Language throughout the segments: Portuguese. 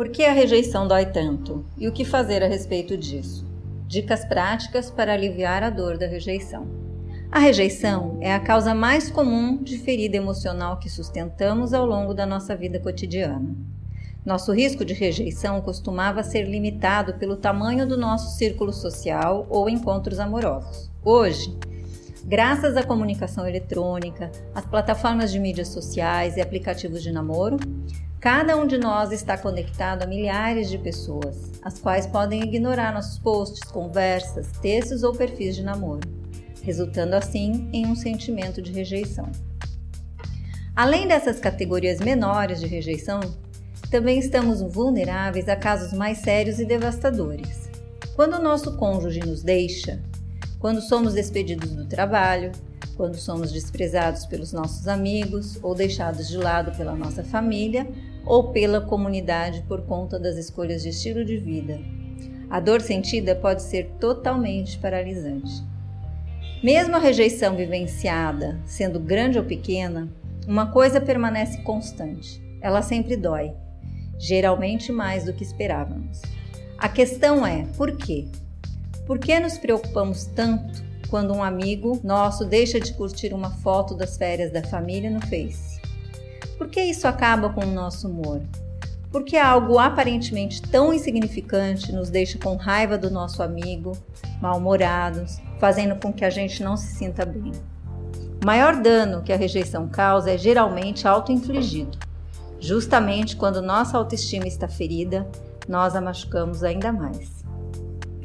Por que a rejeição dói tanto? E o que fazer a respeito disso? Dicas práticas para aliviar a dor da rejeição. A rejeição é a causa mais comum de ferida emocional que sustentamos ao longo da nossa vida cotidiana. Nosso risco de rejeição costumava ser limitado pelo tamanho do nosso círculo social ou encontros amorosos. Hoje, graças à comunicação eletrônica, às plataformas de mídias sociais e aplicativos de namoro, Cada um de nós está conectado a milhares de pessoas, as quais podem ignorar nossos posts, conversas, textos ou perfis de namoro, resultando assim em um sentimento de rejeição. Além dessas categorias menores de rejeição, também estamos vulneráveis a casos mais sérios e devastadores. Quando o nosso cônjuge nos deixa, quando somos despedidos do trabalho, quando somos desprezados pelos nossos amigos ou deixados de lado pela nossa família ou pela comunidade por conta das escolhas de estilo de vida. A dor sentida pode ser totalmente paralisante. Mesmo a rejeição vivenciada, sendo grande ou pequena, uma coisa permanece constante: ela sempre dói, geralmente mais do que esperávamos. A questão é: por quê? Por que nos preocupamos tanto quando um amigo nosso deixa de curtir uma foto das férias da família no Face? Por que isso acaba com o nosso humor? Porque algo aparentemente tão insignificante nos deixa com raiva do nosso amigo, mal-humorados, fazendo com que a gente não se sinta bem. O maior dano que a rejeição causa é geralmente auto-infligido. Justamente quando nossa autoestima está ferida, nós a machucamos ainda mais.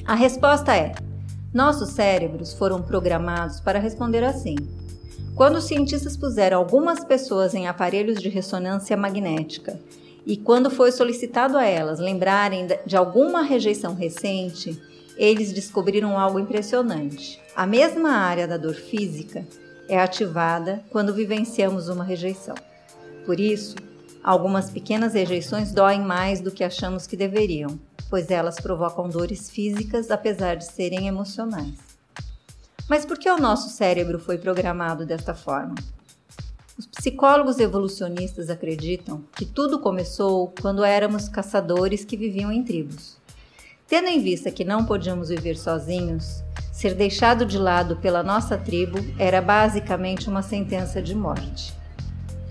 A resposta é: nossos cérebros foram programados para responder assim. Quando os cientistas puseram algumas pessoas em aparelhos de ressonância magnética e quando foi solicitado a elas lembrarem de alguma rejeição recente, eles descobriram algo impressionante. A mesma área da dor física é ativada quando vivenciamos uma rejeição. Por isso, algumas pequenas rejeições doem mais do que achamos que deveriam, pois elas provocam dores físicas apesar de serem emocionais. Mas por que o nosso cérebro foi programado desta forma? Os psicólogos evolucionistas acreditam que tudo começou quando éramos caçadores que viviam em tribos. Tendo em vista que não podíamos viver sozinhos, ser deixado de lado pela nossa tribo era basicamente uma sentença de morte.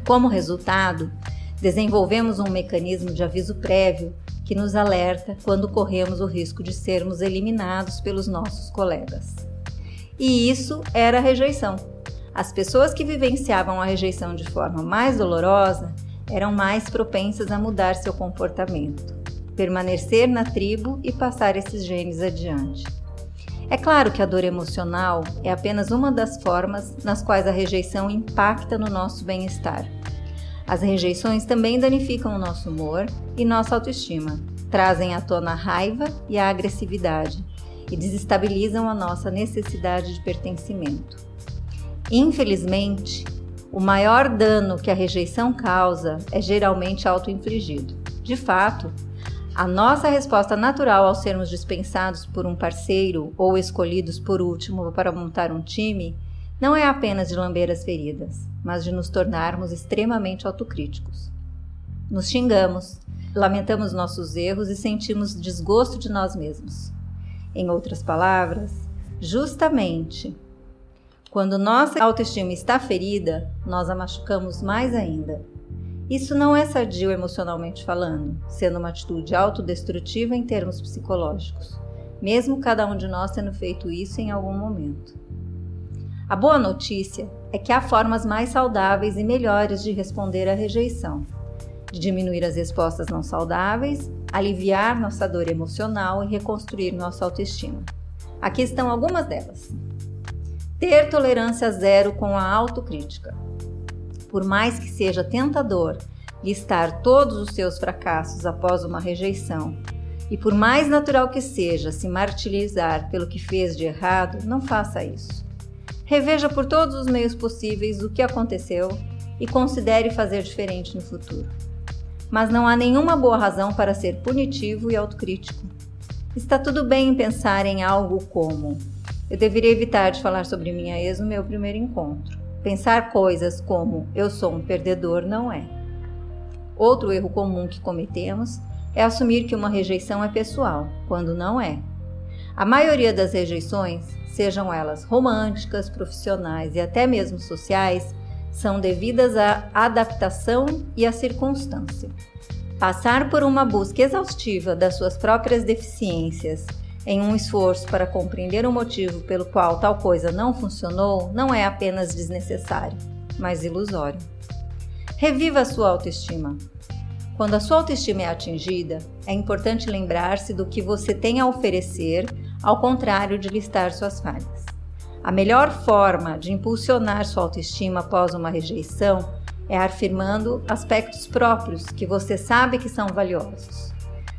Como resultado, desenvolvemos um mecanismo de aviso prévio que nos alerta quando corremos o risco de sermos eliminados pelos nossos colegas. E isso era a rejeição. As pessoas que vivenciavam a rejeição de forma mais dolorosa eram mais propensas a mudar seu comportamento, permanecer na tribo e passar esses genes adiante. É claro que a dor emocional é apenas uma das formas nas quais a rejeição impacta no nosso bem-estar. As rejeições também danificam o nosso humor e nossa autoestima, trazem à tona a raiva e a agressividade, e desestabilizam a nossa necessidade de pertencimento. Infelizmente, o maior dano que a rejeição causa é geralmente auto-infligido. De fato, a nossa resposta natural ao sermos dispensados por um parceiro ou escolhidos por último para montar um time não é apenas de lamber as feridas, mas de nos tornarmos extremamente autocríticos. Nos xingamos, lamentamos nossos erros e sentimos desgosto de nós mesmos. Em outras palavras, justamente quando nossa autoestima está ferida, nós a machucamos mais ainda. Isso não é sadio emocionalmente falando, sendo uma atitude autodestrutiva em termos psicológicos, mesmo cada um de nós tendo feito isso em algum momento. A boa notícia é que há formas mais saudáveis e melhores de responder à rejeição, de diminuir as respostas não saudáveis aliviar nossa dor emocional e reconstruir nossa autoestima. Aqui estão algumas delas. Ter tolerância zero com a autocrítica. Por mais que seja tentador listar todos os seus fracassos após uma rejeição, e por mais natural que seja se martirizar pelo que fez de errado, não faça isso. Reveja por todos os meios possíveis o que aconteceu e considere fazer diferente no futuro mas não há nenhuma boa razão para ser punitivo e autocrítico. Está tudo bem em pensar em algo como: eu deveria evitar de falar sobre minha ex no meu primeiro encontro. Pensar coisas como eu sou um perdedor não é. Outro erro comum que cometemos é assumir que uma rejeição é pessoal, quando não é. A maioria das rejeições, sejam elas românticas, profissionais e até mesmo sociais, são devidas à adaptação e à circunstância. Passar por uma busca exaustiva das suas próprias deficiências em um esforço para compreender o motivo pelo qual tal coisa não funcionou não é apenas desnecessário, mas ilusório. Reviva a sua autoestima. Quando a sua autoestima é atingida, é importante lembrar-se do que você tem a oferecer, ao contrário de listar suas falhas. A melhor forma de impulsionar sua autoestima após uma rejeição é afirmando aspectos próprios que você sabe que são valiosos.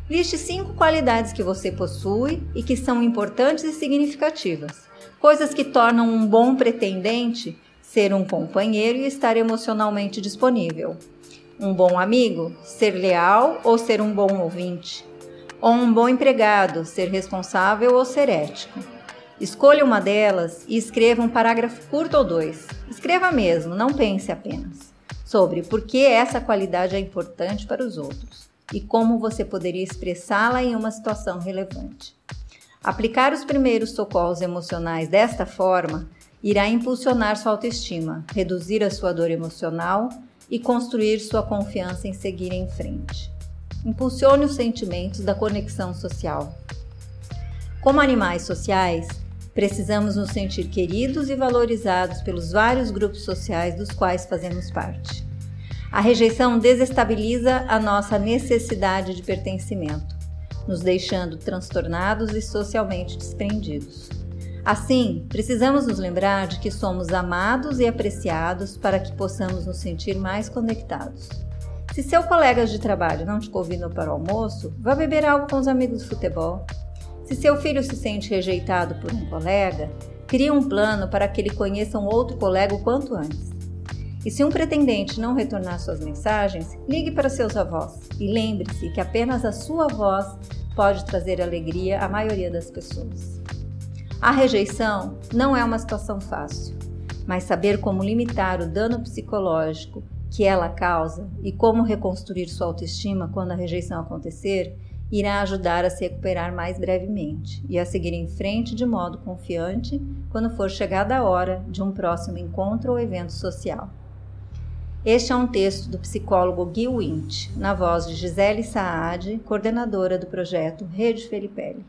Liste cinco qualidades que você possui e que são importantes e significativas, coisas que tornam um bom pretendente ser um companheiro e estar emocionalmente disponível. Um bom amigo, ser leal ou ser um bom ouvinte. Ou um bom empregado, ser responsável ou ser ético. Escolha uma delas e escreva um parágrafo curto ou dois. Escreva mesmo, não pense apenas. Sobre por que essa qualidade é importante para os outros e como você poderia expressá-la em uma situação relevante. Aplicar os primeiros socorros emocionais desta forma irá impulsionar sua autoestima, reduzir a sua dor emocional e construir sua confiança em seguir em frente. Impulsione os sentimentos da conexão social. Como animais sociais, precisamos nos sentir queridos e valorizados pelos vários grupos sociais dos quais fazemos parte. A rejeição desestabiliza a nossa necessidade de pertencimento, nos deixando transtornados e socialmente desprendidos. Assim, precisamos nos lembrar de que somos amados e apreciados para que possamos nos sentir mais conectados. Se seu colega de trabalho não te convidam para o almoço, vá beber algo com os amigos de futebol. Se seu filho se sente rejeitado por um colega, crie um plano para que ele conheça um outro colega o quanto antes. E se um pretendente não retornar suas mensagens, ligue para seus avós e lembre-se que apenas a sua voz pode trazer alegria à maioria das pessoas. A rejeição não é uma situação fácil, mas saber como limitar o dano psicológico que ela causa e como reconstruir sua autoestima quando a rejeição acontecer irá ajudar a se recuperar mais brevemente e a seguir em frente de modo confiante quando for chegada a hora de um próximo encontro ou evento social. Este é um texto do psicólogo Gil Wint, na voz de Gisele Saad, coordenadora do projeto Rede Felipelli.